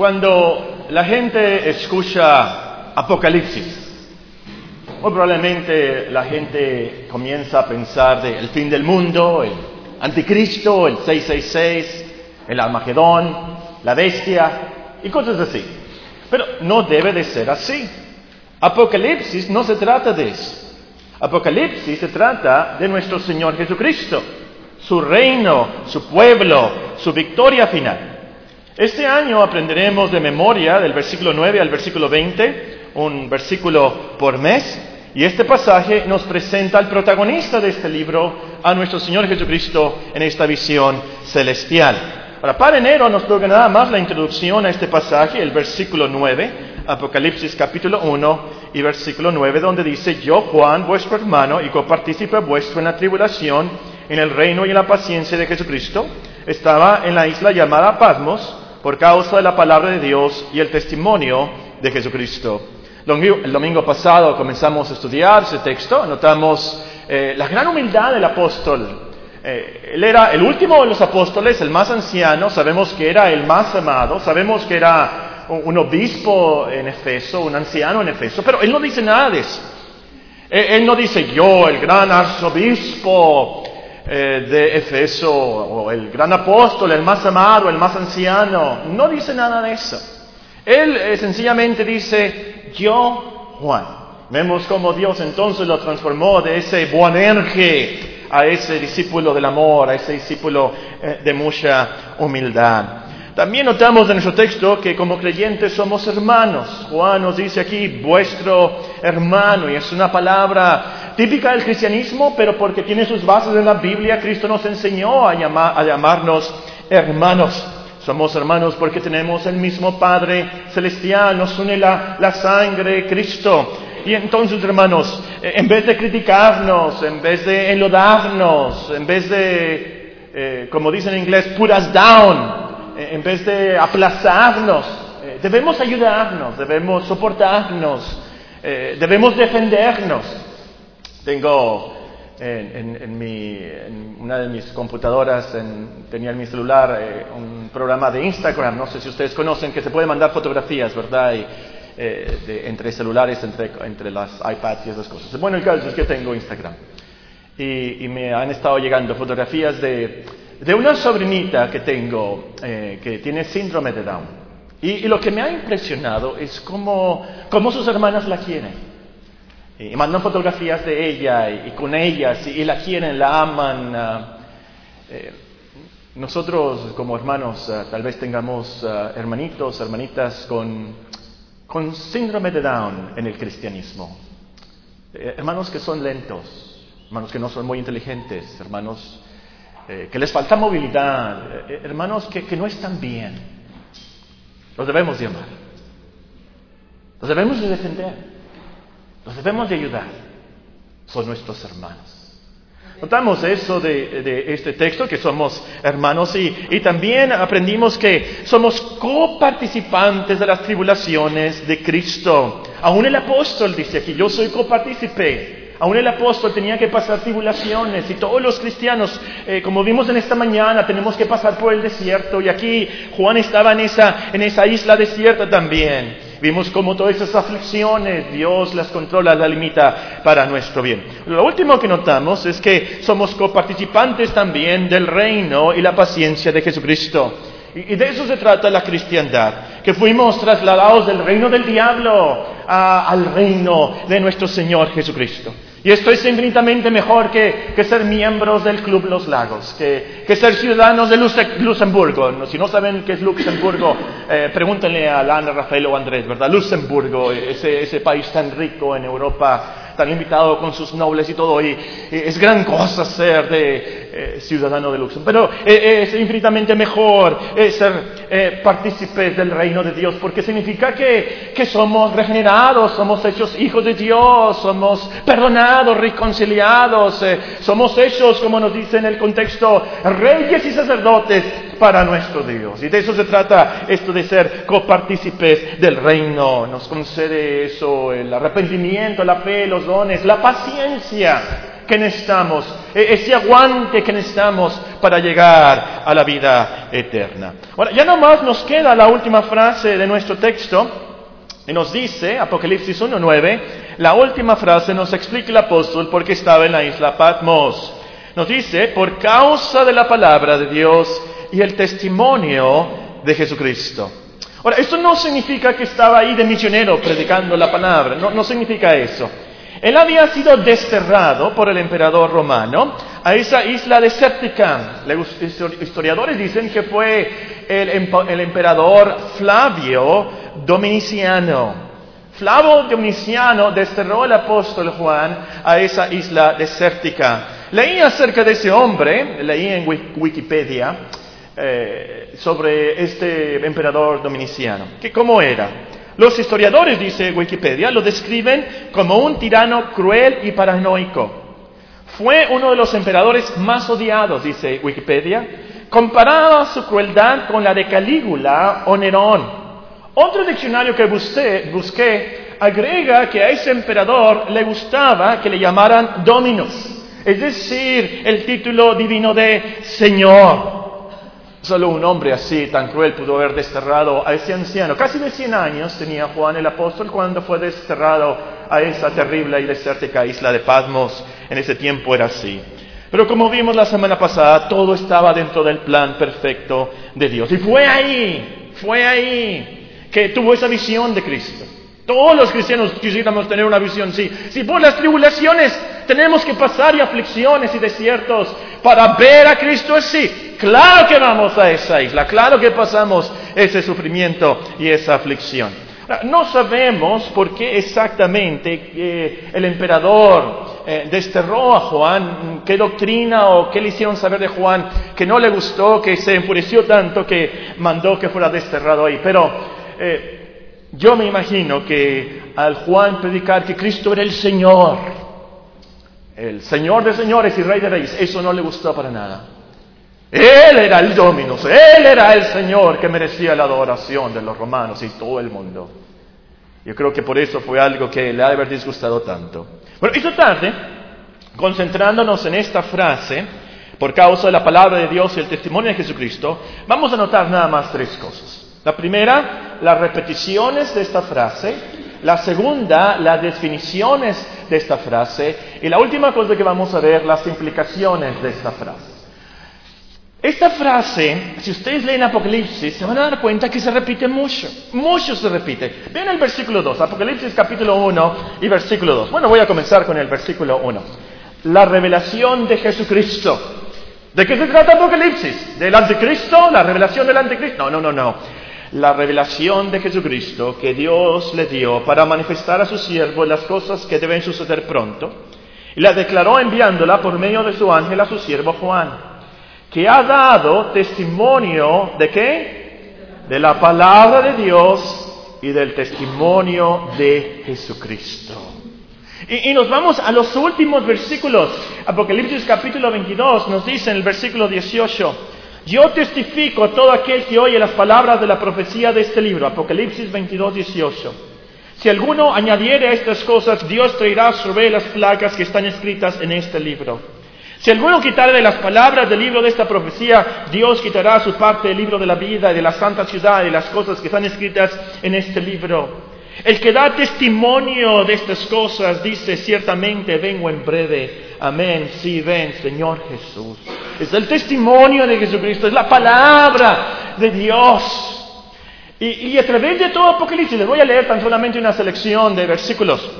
Cuando la gente escucha Apocalipsis, muy probablemente la gente comienza a pensar del fin del mundo, el anticristo, el 666, el Armagedón, la bestia y cosas así. Pero no debe de ser así. Apocalipsis no se trata de eso. Apocalipsis se trata de nuestro Señor Jesucristo, su reino, su pueblo, su victoria final. Este año aprenderemos de memoria del versículo 9 al versículo 20, un versículo por mes, y este pasaje nos presenta al protagonista de este libro, a nuestro Señor Jesucristo, en esta visión celestial. Ahora, para enero nos toca nada más la introducción a este pasaje, el versículo 9, Apocalipsis capítulo 1 y versículo 9, donde dice, yo Juan, vuestro hermano y copartícipe vuestro en la tribulación, en el reino y en la paciencia de Jesucristo, estaba en la isla llamada Patmos por causa de la palabra de Dios y el testimonio de Jesucristo. El domingo pasado comenzamos a estudiar ese texto, notamos eh, la gran humildad del apóstol. Eh, él era el último de los apóstoles, el más anciano, sabemos que era el más amado, sabemos que era un obispo en Efeso, un anciano en Efeso, pero él no dice nada de eso. Él no dice yo, el gran arzobispo eh, de Efeso, o el gran apóstol, el más amado, el más anciano, no dice nada de eso. Él sencillamente dice, yo, Juan. Vemos cómo Dios entonces lo transformó de ese Boanerge a ese discípulo del amor, a ese discípulo eh, de mucha humildad. También notamos en nuestro texto que como creyentes somos hermanos. Juan nos dice aquí, vuestro hermano, y es una palabra típica del cristianismo, pero porque tiene sus bases en la Biblia, Cristo nos enseñó a, llamarnos hermanos. Somos hermanos porque tenemos el mismo Padre Celestial, nos une la, sangre, Cristo. Y entonces, hermanos, en vez de criticarnos, en vez de enlodarnos, en vez de, eh, como dicen en inglés, put us down, eh, en vez de aplazarnos, eh, debemos ayudarnos, debemos soportarnos, debemos defendernos. Tengo en, mi, en, una de mis computadoras, tenía en mi celular eh, un programa de Instagram, no sé si ustedes conocen, que se puede mandar fotografías, ¿verdad? Y, eh, entre celulares, entre, entre las iPads y esas cosas. Bueno, el caso es que tengo Instagram. Y, me han estado llegando fotografías de, de una sobrinita que tengo eh, que tiene síndrome de Down. Y, y, lo que me ha impresionado es cómo, cómo sus hermanas la quieren y mandan fotografías de ella y, con ellas y, la quieren, la aman. Ah, eh, nosotros como hermanos ah, tal vez tengamos ah, hermanitos, hermanitas con, con síndrome de Down en el cristianismo. Eh, hermanos que son lentos, hermanos que no son muy inteligentes, hermanos eh, que les falta movilidad, hermanos que, que no están bien. Los debemos de amar. Los debemos de defender. Los debemos de ayudar. Son nuestros hermanos. Notamos eso de, este texto, que somos hermanos y, y, también aprendimos que somos coparticipantes de las tribulaciones de Cristo. Aún el apóstol dice aquí, yo soy copartícipe. Aún el apóstol tenía que pasar tribulaciones y todos los cristianos, eh, como vimos en esta mañana, tenemos que pasar por el desierto y aquí Juan estaba en esa, en esa isla desierta también. Vimos cómo todas esas aflicciones Dios las controla, las limita para nuestro bien. Lo último que notamos es que somos coparticipantes también del reino y la paciencia de Jesucristo. Y de eso se trata la cristiandad, que fuimos trasladados del reino del diablo al reino de nuestro Señor Jesucristo. Y esto es infinitamente mejor que, ser miembros del Club Los Lagos, que, ser ciudadanos de Luxemburgo. Si no saben qué es Luxemburgo, eh, pregúntenle a Lana, Rafael o Andrés, ¿verdad? Luxemburgo, ese, ese país tan rico en Europa, tan invitado con sus nobles y todo, y, es gran cosa ser de eh, ciudadano de Luxemburgo. Pero eh, es infinitamente mejor ser partícipes del reino de Dios, porque significa que, que somos regenerados, somos hechos hijos de Dios, somos perdonados reconciliados, eh, somos hechos, como nos dice en el contexto, reyes y sacerdotes para nuestro Dios. Y de eso se trata esto de ser copartícipes del reino. Nos concede eso, el arrepentimiento, la fe, los dones, la paciencia que necesitamos, e-, ese aguante que necesitamos para llegar a la vida eterna. Ahora, ya nomás nos queda la última frase de nuestro texto, y nos dice, Apocalipsis 1.9, la última frase nos explica el apóstol por qué estaba en la isla Patmos. Nos dice, por causa de la palabra de Dios y el testimonio de Jesucristo. Ahora, esto no significa que estaba ahí de misionero predicando la palabra, no, no significa eso. Él había sido desterrado por el emperador romano a esa isla desértica. Los historiadores dicen que fue el, el emperador Flavio Dominiciano. Flavio Dominiciano desterró al apóstol Juan a esa isla desértica. Leí acerca de ese hombre, leí en Wikipedia, eh, sobre este emperador dominiciano. Que, ¿Cómo era? Los historiadores, dice Wikipedia, lo describen como un tirano cruel y paranoico. Fue uno de los emperadores más odiados, dice Wikipedia. Comparaba su crueldad con la de Calígula o Nerón. Otro diccionario que busqué, busqué agrega que a ese emperador le gustaba que le llamaran Dominus, es decir, el título divino de Señor. Solo un hombre así, tan cruel, pudo haber desterrado a ese anciano. Casi de 100 años tenía Juan el apóstol cuando fue desterrado a esa terrible y desértica isla de Patmos. En ese tiempo era así. Pero como vimos la semana pasada, todo estaba dentro del plan perfecto de Dios. Y fue ahí, fue ahí que tuvo esa visión de Cristo. Todos los cristianos quisiéramos tener una visión así. Si por las tribulaciones tenemos que pasar y aflicciones y desiertos para ver a Cristo así, claro que vamos a esa isla, claro que pasamos ese sufrimiento y esa aflicción. No sabemos por qué exactamente eh, el emperador eh, desterró a Juan, qué doctrina o qué le hicieron saber de Juan que no le gustó, que se enfureció tanto que mandó que fuera desterrado ahí. Pero eh, yo me imagino que al Juan predicar que Cristo era el Señor, el Señor de señores y Rey de reyes, eso no le gustó para nada. Él era el Dominus, Él era el Señor que merecía la adoración de los romanos y todo el mundo. Yo creo que por eso fue algo que le ha de haber disgustado tanto. Bueno, esta tarde, concentrándonos en esta frase, por causa de la palabra de Dios y el testimonio de Jesucristo, vamos a notar nada más tres cosas. La primera, las repeticiones de esta frase. La segunda, las definiciones de esta frase. Y la última cosa que vamos a ver, las implicaciones de esta frase. Esta frase, si ustedes leen Apocalipsis, se van a dar cuenta que se repite mucho, mucho se repite. Ven el versículo 2, Apocalipsis capítulo 1 y versículo 2. Bueno, voy a comenzar con el versículo 1. La revelación de Jesucristo. ¿De qué se trata Apocalipsis? ¿Del anticristo? ¿La revelación del anticristo? No, no, no, no la revelación de Jesucristo que Dios le dio para manifestar a su siervo las cosas que deben suceder pronto, y la declaró enviándola por medio de su ángel a su siervo Juan, que ha dado testimonio de qué? De la palabra de Dios y del testimonio de Jesucristo. Y, y, nos vamos a los últimos versículos. Apocalipsis capítulo 22 nos dice en el versículo 18, yo testifico a todo aquel que oye las palabras de la profecía de este libro, Apocalipsis 22, 18. Si alguno añadiere a estas cosas, Dios traerá sobre las placas que están escritas en este libro. Si alguno quitare de las palabras del libro de esta profecía, Dios quitará su parte del libro de la vida y de la santa ciudad y las cosas que están escritas en este libro. El que da testimonio de estas cosas dice, ciertamente vengo en breve. Amén, sí, ven, Señor Jesús. Es el testimonio de Jesucristo, es la palabra de Dios. Y, a través de todo Apocalipsis, les voy a leer tan solamente una selección de versículos.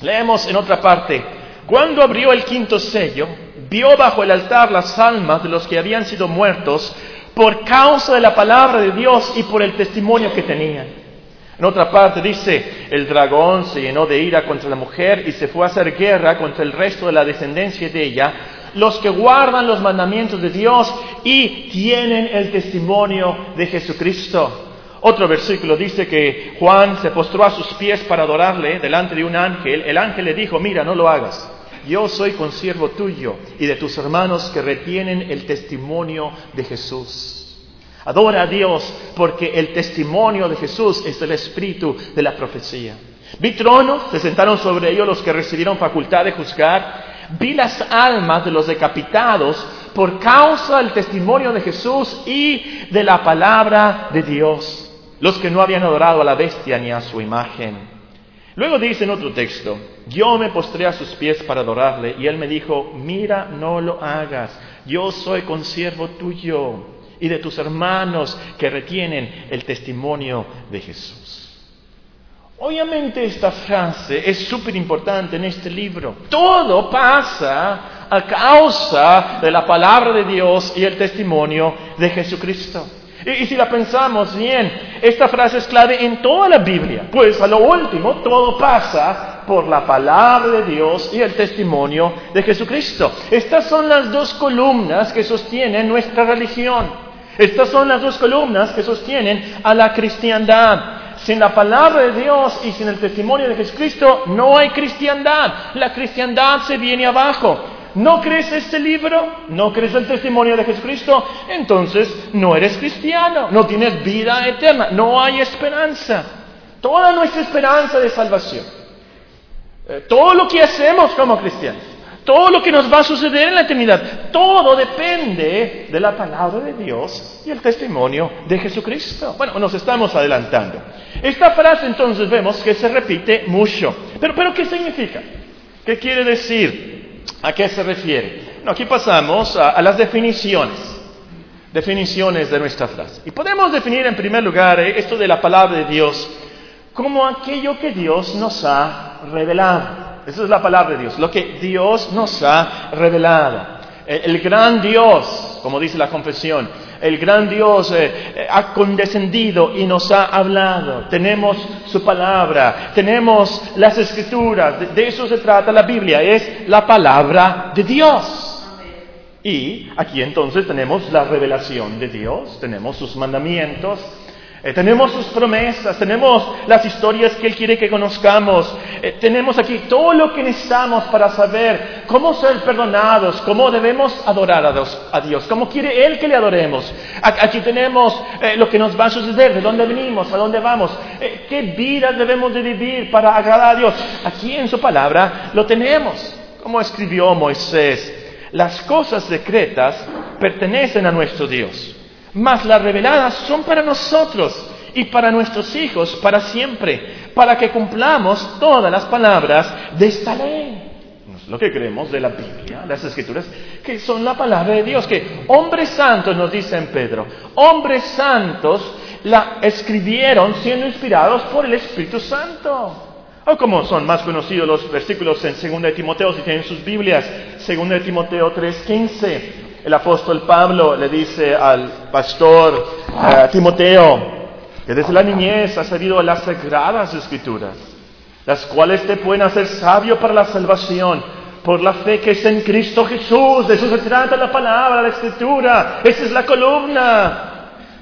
Leemos en otra parte. Cuando abrió el quinto sello, vio bajo el altar las almas de los que habían sido muertos por causa de la palabra de Dios y por el testimonio que tenían. En otra parte dice, el dragón se llenó de ira contra la mujer y se fue a hacer guerra contra el resto de la descendencia de ella, los que guardan los mandamientos de Dios y tienen el testimonio de Jesucristo. Otro versículo dice que Juan se postró a sus pies para adorarle delante de un ángel. El ángel le dijo, mira, no lo hagas. Yo soy consiervo tuyo y de tus hermanos que retienen el testimonio de Jesús. Adora a Dios porque el testimonio de Jesús es el espíritu de la profecía. Vi tronos, se sentaron sobre ellos los que recibieron facultad de juzgar. Vi las almas de los decapitados por causa del testimonio de Jesús y de la palabra de Dios, los que no habían adorado a la bestia ni a su imagen. Luego dice en otro texto, yo me postré a sus pies para adorarle y él me dijo, mira, no lo hagas, yo soy consiervo tuyo y de tus hermanos que retienen el testimonio de Jesús. Obviamente esta frase es súper importante en este libro. Todo pasa a causa de la palabra de Dios y el testimonio de Jesucristo. Y, si la pensamos bien, esta frase es clave en toda la Biblia, pues a lo último todo pasa por la palabra de Dios y el testimonio de Jesucristo. Estas son las dos columnas que sostienen nuestra religión. Estas son las dos columnas que sostienen a la cristiandad. Sin la palabra de Dios y sin el testimonio de Jesucristo no hay cristiandad. La cristiandad se viene abajo. ¿No crees este libro? ¿No crees el testimonio de Jesucristo? Entonces no eres cristiano, no tienes vida eterna, no hay esperanza. Toda nuestra esperanza de salvación, eh, todo lo que hacemos como cristianos, todo lo que nos va a suceder en la eternidad, todo depende de la palabra de Dios y el testimonio de Jesucristo. Bueno, nos estamos adelantando. Esta frase entonces vemos que se repite mucho. Pero, pero ¿qué significa? ¿Qué quiere decir? ¿A qué se refiere? aquí pasamos a, las definiciones, definiciones de nuestra frase. Y podemos definir en primer lugar eh, esto de la palabra de Dios como aquello que Dios nos ha revelado. Esa es la palabra de Dios, lo que Dios nos ha revelado. El gran Dios, como dice la confesión, el gran Dios eh, eh, ha condescendido y nos ha hablado. Tenemos su palabra, tenemos las escrituras, de, eso se trata la Biblia, es la palabra de Dios. Y aquí entonces tenemos la revelación de Dios, tenemos sus mandamientos, eh, tenemos sus promesas, tenemos las historias que Él quiere que conozcamos, eh, tenemos aquí todo lo que necesitamos para saber cómo ser perdonados, cómo debemos adorar a Dios, cómo quiere Él que le adoremos. Aquí tenemos eh, lo que nos va a suceder, de dónde venimos, a dónde vamos, qué vida debemos de vivir para agradar a Dios. Aquí en su palabra lo tenemos, como escribió Moisés. Las cosas secretas pertenecen a nuestro Dios mas las reveladas son para nosotros y para nuestros hijos para siempre, para que cumplamos todas las palabras de esta ley. Lo que creemos de la Biblia, las escrituras, que son la palabra de Dios, que hombres santos, nos dice en Pedro, hombres santos la escribieron siendo inspirados por el Espíritu Santo. O como son más conocidos los versículos en 2 de Timoteo, si tienen sus Biblias, 2 de Timoteo 3:15 el apóstol Pablo le dice al pastor eh, Timoteo que desde la niñez ha sabido las sagradas escrituras, las cuales te pueden hacer sabio para la salvación por la fe que es en Cristo Jesús. De eso se trata la palabra, la escritura. Esa es la columna.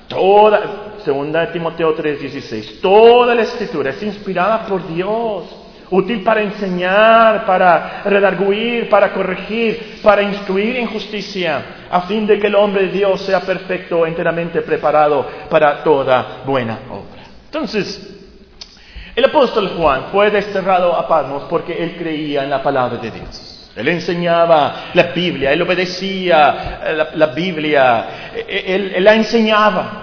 Toda, segunda Timoteo 3:16, toda la escritura es inspirada por Dios útil para enseñar, para redarguir, para corregir, para instruir en justicia, a fin de que el hombre de Dios sea perfecto, enteramente preparado para toda buena obra. Entonces, el apóstol Juan fue desterrado a Patmos porque él creía en la palabra de Dios. Él enseñaba la Biblia, él obedecía la, Biblia, él, él la enseñaba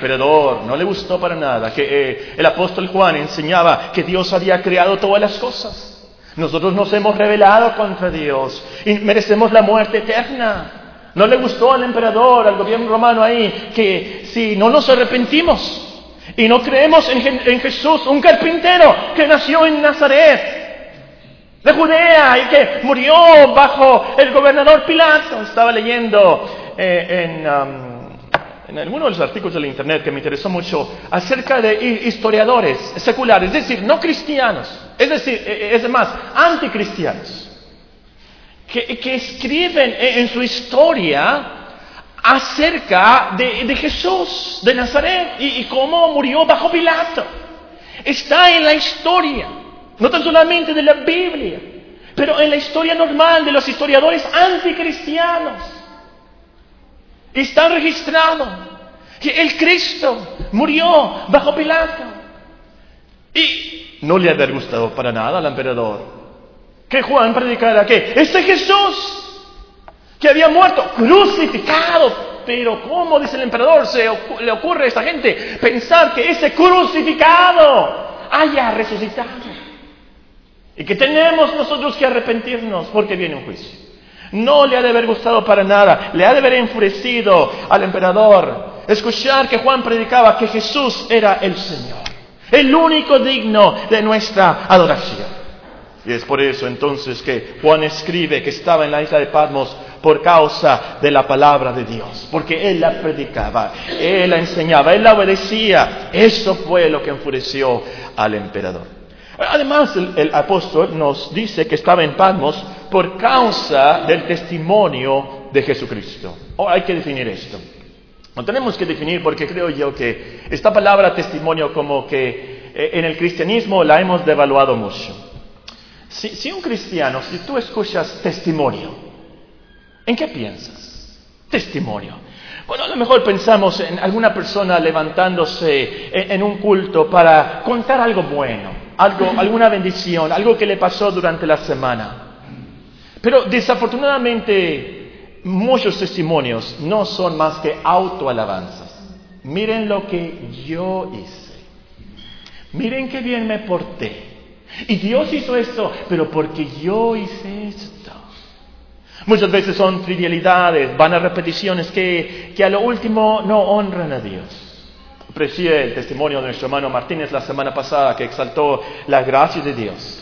emperador no le gustó para nada que eh, el apóstol Juan enseñaba que Dios había creado todas las cosas. Nosotros nos hemos rebelado contra Dios y merecemos la muerte eterna. No le gustó al emperador, al gobierno romano ahí, que si no nos arrepentimos y no creemos en, Jesús, un carpintero que nació en Nazaret, de Judea y que murió bajo el gobernador Pilato. Estaba leyendo eh, en um, en alguno de los artículos del Internet que me interesó mucho acerca de historiadores seculares, es decir, no cristianos, es decir, e, e, es más, anticristianos, que, que escriben en su historia acerca de, Jesús de Nazaret y, y, cómo murió bajo Pilato. Está en la historia, no tan solamente de la Biblia, pero en la historia normal de los historiadores anticristianos. Está registrado que el Cristo murió bajo Pilato. Y no le había gustado para nada al emperador que Juan predicara que este Jesús que había muerto, crucificado. Pero ¿cómo, dice el emperador, se le ocurre a esta gente pensar que ese crucificado haya resucitado? Y que tenemos nosotros que arrepentirnos porque viene un juicio. No le ha de haber gustado para nada, le ha de haber enfurecido al emperador escuchar que Juan predicaba que Jesús era el Señor, el único digno de nuestra adoración. Y es por eso entonces que Juan escribe que estaba en la isla de Patmos por causa de la palabra de Dios, porque él la predicaba, él la enseñaba, él la obedecía. Eso fue lo que enfureció al emperador. Además, el, apóstol nos dice que estaba en Patmos por causa del testimonio de Jesucristo. Oh, hay que definir esto. Lo tenemos que definir porque creo yo que esta palabra testimonio como que eh, en el cristianismo la hemos devaluado mucho. Si, un cristiano, si tú escuchas testimonio, ¿en qué piensas? Testimonio. Bueno, a lo mejor pensamos en alguna persona levantándose en, un culto para contar algo bueno, algo, alguna bendición, algo que le pasó durante la semana. Pero desafortunadamente muchos testimonios no son más que autoalabanzas. Miren lo que yo hice. Miren qué bien me porté. Y Dios hizo esto, pero porque yo hice esto. Muchas veces son trivialidades, van a repeticiones que, que a lo último no honran a Dios. Aprecié el testimonio de nuestro hermano Martínez la semana pasada que exaltó la gracia de Dios.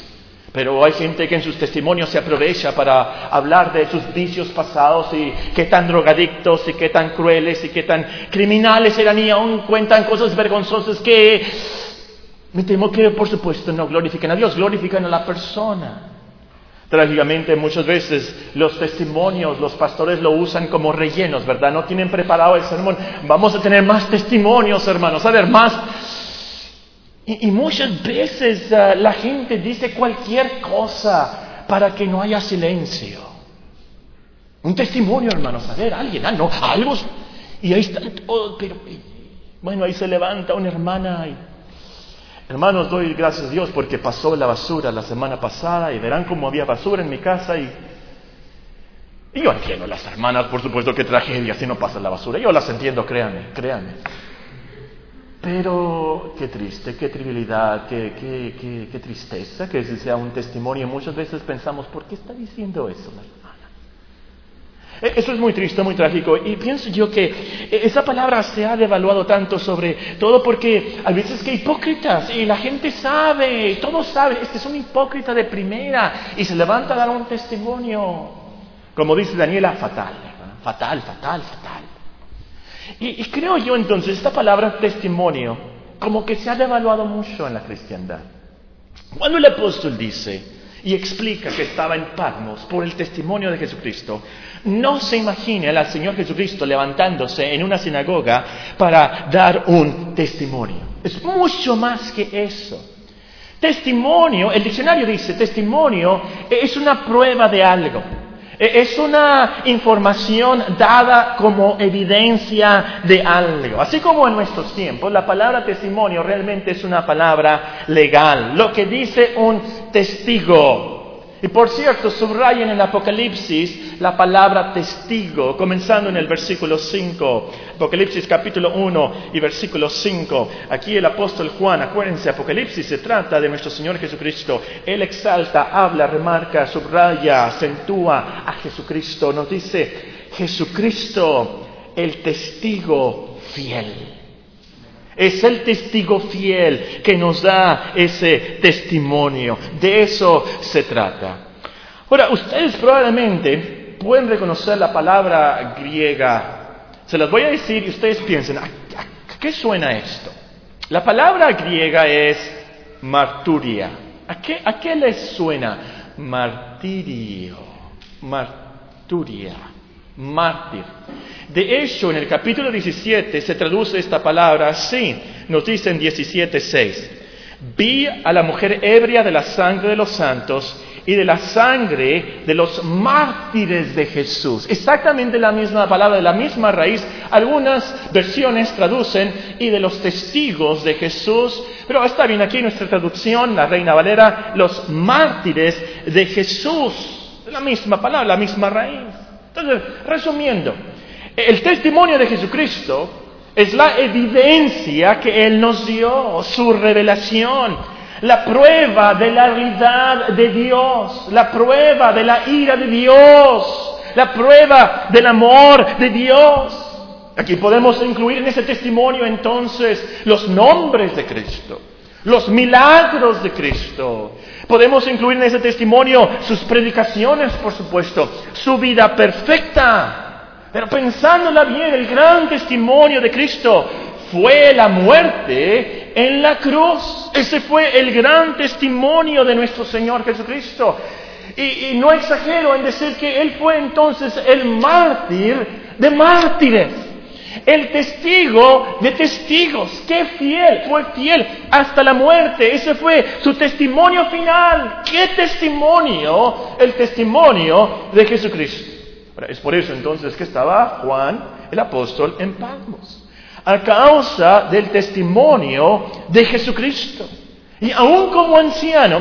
Pero hay gente que en sus testimonios se aprovecha para hablar de sus vicios pasados y qué tan drogadictos y qué tan crueles y qué tan criminales eran y aún cuentan cosas vergonzosas que me temo que, por supuesto, no glorifican a Dios, glorifican a la persona. Trágicamente, muchas veces los testimonios, los pastores lo usan como rellenos, ¿verdad? No tienen preparado el sermón. Vamos a tener más testimonios, hermanos, a ver, más. Y, muchas veces ah, la gente dice cualquier cosa para que no haya silencio. Un testimonio, hermanos, a ver, alguien, ah, no, algo. Y ahí está todo, pero bueno, ahí se levanta una hermana y Hermanos, doy gracias a Dios porque pasó la basura la semana pasada y verán cómo había basura en mi casa y, y yo entiendo las hermanas, por supuesto, qué tragedia si no pasa la basura. Yo las entiendo, créanme, créanme. Pero qué triste, qué trivialidad, qué, qué, qué, tristeza que ese sea un testimonio. Muchas veces pensamos, ¿por qué está diciendo eso la hermana? Eh, eso es muy triste, muy trágico. Y pienso yo que eh, esa palabra se ha devaluado tanto sobre todo porque a veces que hipócritas y la gente sabe, todos saben, este es un hipócrita de primera y se levanta a dar un testimonio, como dice Daniela, fatal, fatal, fatal, fatal. Y, creo yo entonces, esta palabra testimonio, como que se ha devaluado mucho en la cristiandad. Cuando el apóstol dice, y explica que estaba en Patmos por el testimonio de Jesucristo, no se imagine al Señor Jesucristo levantándose en una sinagoga para dar un testimonio. Es mucho más que eso. Testimonio, el diccionario dice, testimonio es una prueba de algo. Es una información dada como evidencia de algo. Así como en nuestros tiempos, la palabra testimonio realmente es una palabra legal. Lo que dice un testigo. Y por cierto, subrayen en Apocalipsis la palabra testigo, comenzando en el versículo 5. Apocalipsis capítulo 1 y versículo 5. Aquí el apóstol Juan, acuérdense, Apocalipsis se trata de nuestro Señor Jesucristo. Él exalta, habla, remarca, subraya, acentúa a Jesucristo. Nos dice, Jesucristo, el testigo fiel. Es el testigo fiel que nos da ese testimonio. De eso se trata. Ahora, ustedes probablemente pueden reconocer la palabra griega. Se las voy a decir y ustedes piensen, ¿a, qué suena esto? La palabra griega es marturia. ¿A qué, ¿A qué les suena? Martirio. Marturia. Mártir. De hecho, en el capítulo 17 se traduce esta palabra así. Nos dice en 17.6. Vi a la mujer ebria de la sangre de los santos y de la sangre de los mártires de Jesús. Exactamente la misma palabra, de la misma raíz. Algunas versiones traducen y de los testigos de Jesús. Pero está bien aquí nuestra traducción, la Reina Valera, los mártires de Jesús. La misma palabra, la misma raíz. Entonces, resumiendo, el testimonio de Jesucristo es la evidencia que Él nos dio, su revelación, la prueba de la realidad de Dios, la prueba de la ira de Dios, la prueba del amor de Dios. Aquí podemos incluir en ese testimonio entonces los nombres de Cristo, los milagros de Cristo. Podemos incluir en ese testimonio sus predicaciones, por supuesto, su vida perfecta. Pero pensándola bien, el gran testimonio de Cristo fue la muerte en la cruz. Ese fue el gran testimonio de nuestro Señor Jesucristo. Y, no exagero en decir que Él fue entonces el mártir de mártires. El testigo de testigos, qué fiel, fue fiel hasta la muerte. Ese fue su testimonio final. ¿Qué testimonio? El testimonio de Jesucristo. Es por eso entonces que estaba Juan el apóstol en Patmos a causa del testimonio de Jesucristo. Y aún como anciano,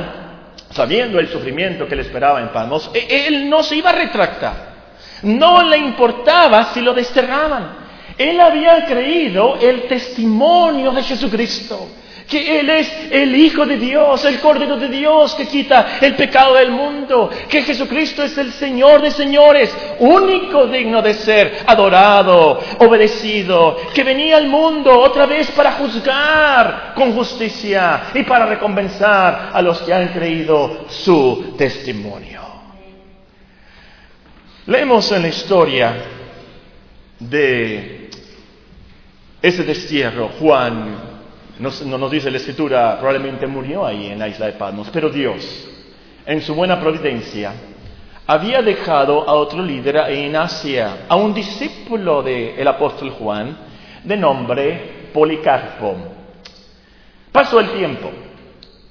sabiendo el sufrimiento que le esperaba en Palmos, e-, él no se iba a retractar. No le importaba si lo desterraban. Él había creído el testimonio de Jesucristo que Él es el Hijo de Dios, el Cordero de Dios que quita el pecado del mundo, que Jesucristo es el Señor de señores, único digno de ser adorado, obedecido, que venía al mundo otra vez para juzgar con justicia y para recompensar a los que han creído su testimonio. Leemos en la historia de ese destierro, Juan no, nos dice la escritura, probablemente murió ahí en la isla de Palmos, pero Dios, en su buena providencia, había dejado a otro líder en Asia, a un discípulo del apóstol Juan, de nombre Policarpo. Pasó el tiempo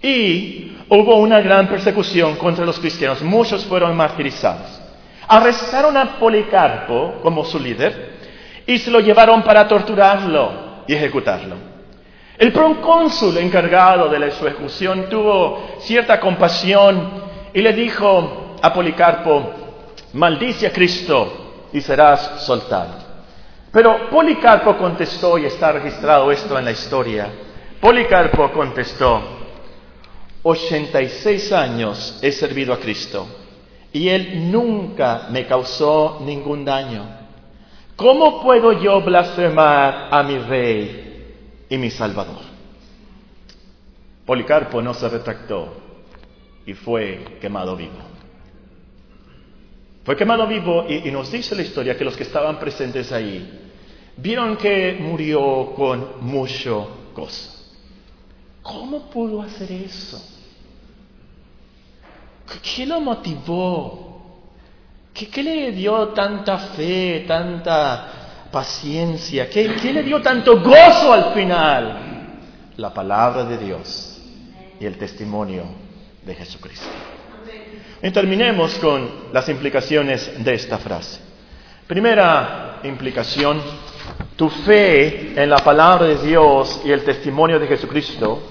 y hubo una gran persecución contra los cristianos, muchos fueron martirizados. Arrestaron a Policarpo como su líder y se lo llevaron para torturarlo y ejecutarlo. El procónsul encargado de la ejecución tuvo cierta compasión y le dijo a Policarpo, maldice a Cristo y serás soltado. Pero Policarpo contestó, y está registrado esto en la historia, Policarpo contestó, 86 años he servido a Cristo y Él nunca me causó ningún daño. ¿Cómo puedo yo blasfemar a mi rey y mi Salvador. Policarpo no se retractó y fue quemado vivo. Fue quemado vivo y, nos dice la historia que los que estaban presentes ahí vieron que murió con mucho gozo. ¿Cómo pudo hacer eso? ¿Qué lo motivó? ¿Qué, ¿Qué, le dio tanta fe, tanta paciencia. ¿Qué, le dio tanto gozo al final? La palabra de Dios y el testimonio de Jesucristo. Y terminemos con las implicaciones de esta frase. Primera implicación, tu fe en la palabra de Dios y el testimonio de Jesucristo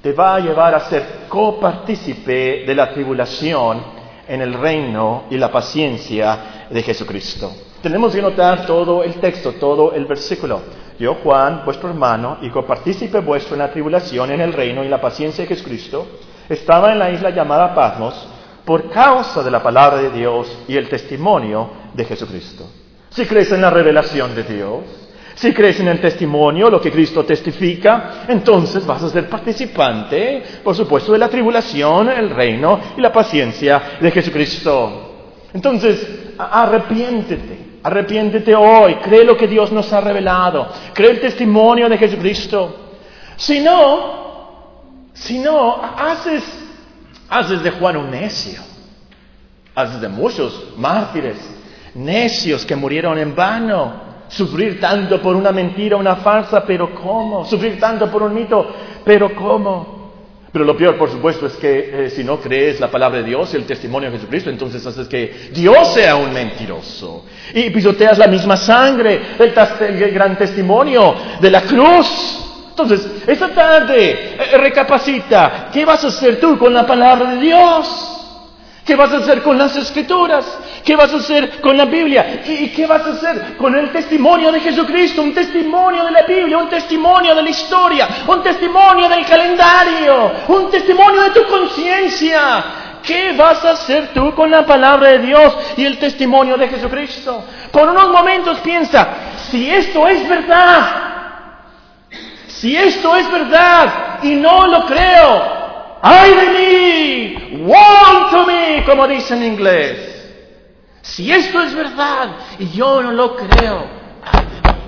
te va a llevar a ser copartícipe de la tribulación en el reino y la paciencia de Jesucristo. Tenemos que notar todo el texto, todo el versículo. Yo, Juan, vuestro hermano y copartícipe vuestro en la tribulación, en el reino y la paciencia de Jesucristo, estaba en la isla llamada Patmos por causa de la palabra de Dios y el testimonio de Jesucristo. Si crees en la revelación de Dios, si crees en el testimonio, lo que Cristo testifica, entonces vas a ser participante, por supuesto, de la tribulación, el reino y la paciencia de Jesucristo. Entonces, arrepiéntete. Arrepiéntete hoy, cree lo que Dios nos ha revelado, cree el testimonio de Jesucristo. Si no, si no, haces, haces de Juan un necio, haces de muchos mártires, necios que murieron en vano, sufrir tanto por una mentira, una farsa, pero ¿cómo? Sufrir tanto por un mito, pero ¿cómo? Pero lo peor, por supuesto, es que eh, si no crees la palabra de Dios y el testimonio de Jesucristo, entonces haces que Dios sea un mentiroso. Y pisoteas la misma sangre, el, gran testimonio de la cruz. Entonces, esta tarde, eh, recapacita, ¿qué vas a hacer tú con la palabra de Dios? ¿Qué vas a hacer con las escrituras? ¿Qué vas a hacer con la Biblia? ¿Y qué vas a hacer con el testimonio de Jesucristo? Un testimonio de la Biblia, un testimonio de la historia, un testimonio del calendario, un testimonio de tu conciencia. ¿Qué vas a hacer tú con la palabra de Dios y el testimonio de Jesucristo? Por unos momentos piensa, si esto es verdad, si esto es verdad y no lo creo, ¡Ay de mí! ¡Woe to me! Como dice en inglés. Si esto es verdad y yo no lo creo, ¡ay de mí!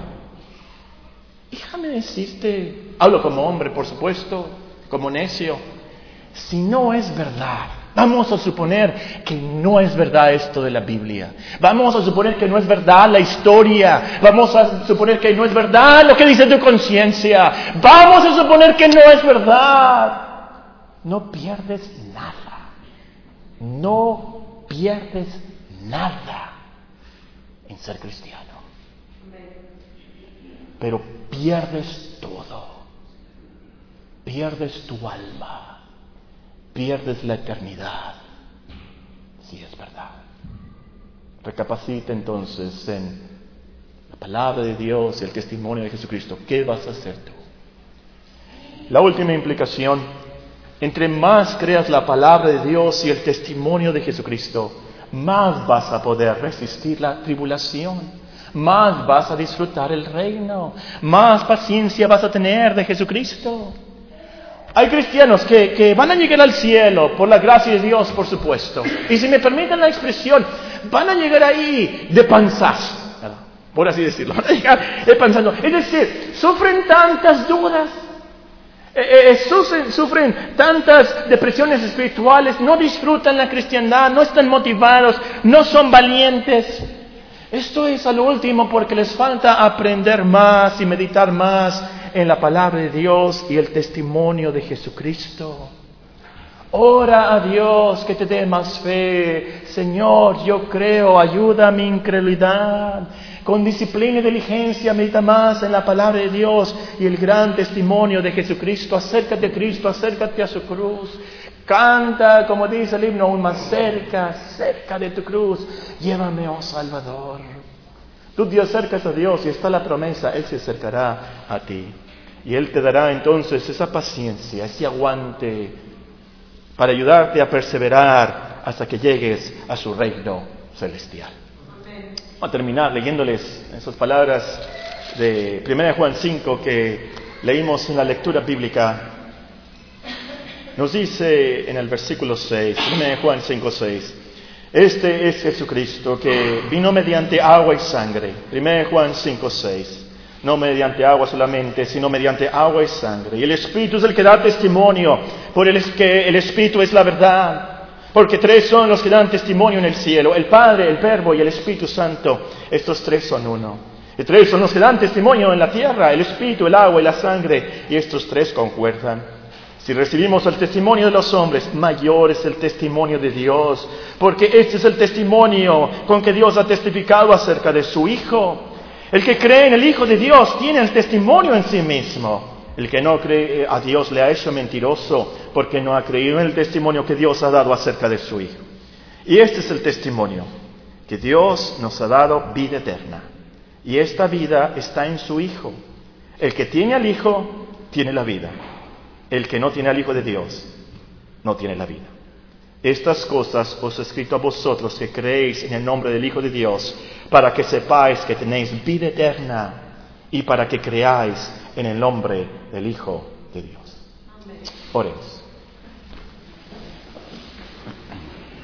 Déjame decirte, hablo como hombre, por supuesto, como necio. Si no es verdad, Vamos a suponer que no es verdad esto de la Biblia. Vamos a suponer que no es verdad la historia. Vamos a suponer que no es verdad lo que dice tu conciencia. Vamos a suponer que no es verdad no pierdes nada. No pierdes nada en ser cristiano. Pero pierdes todo. Pierdes tu alma. Pierdes la eternidad. Si es verdad. Recapacita entonces en la palabra de Dios y el testimonio de Jesucristo. ¿Qué vas a hacer tú? La última implicación entre más creas la palabra de Dios y el testimonio de Jesucristo, más vas a poder resistir la tribulación, más vas a disfrutar el reino, más paciencia vas a tener de Jesucristo. Hay cristianos que, van a llegar al cielo por la gracia de Dios, por supuesto. Y si me permiten la expresión, van a llegar ahí de panzazo, por así decirlo. Van a llegar de panzazo. Es decir, sufren tantas dudas, eh, eh, eh, sufren, tantas depresiones espirituales, no disfrutan la cristiandad, no están motivados, no son valientes. Esto es al último porque les falta aprender más y meditar más en la palabra de Dios y el testimonio de Jesucristo. Ora a Dios que te dé más fe. Señor, yo creo, ayuda a mi incredulidad con disciplina y diligencia medita más en la palabra de Dios y el gran testimonio de Jesucristo. Acércate a Cristo, acércate a su cruz. Canta, como dice el himno, aún más cerca, cerca de tu cruz. Llévame, oh Salvador. Tú te acercas a Dios y está la promesa, Él se acercará a ti. Y Él te dará entonces esa paciencia, ese aguante para ayudarte a perseverar hasta que llegues a su reino celestial. Vamos a terminar leyéndoles esas palabras de 1 Juan 5 que leímos en la lectura bíblica. Nos dice en el versículo 6, 1 Juan 5, 6, este es Jesucristo que vino mediante agua y sangre. 1 Juan 5, 6. No mediante agua solamente, sino mediante agua y sangre. Y el Espíritu es el que da testimonio, por el que el Espíritu es la verdad. Porque tres son los que dan testimonio en el cielo, el Padre, el Verbo y el Espíritu Santo. Estos tres son uno. Y tres son los que dan testimonio en la tierra, el Espíritu, el agua y la sangre. Y estos tres concuerdan. Si recibimos el testimonio de los hombres, mayor es el testimonio de Dios, porque este es el testimonio con que Dios ha testificado acerca de su Hijo. El que cree en el Hijo de Dios tiene el testimonio en sí mismo. El que no cree a Dios le ha hecho mentiroso porque no ha creído en el testimonio que Dios ha dado acerca de su Hijo. Y este es el testimonio, que Dios nos ha dado vida eterna. Y esta vida está en su Hijo. El que tiene al Hijo tiene la vida. El que no tiene al Hijo de Dios no tiene la vida. Estas cosas os he escrito a vosotros que creéis en el nombre del Hijo de Dios, para que sepáis que tenéis vida eterna y para que creáis en el nombre del Hijo de Dios. Oremos.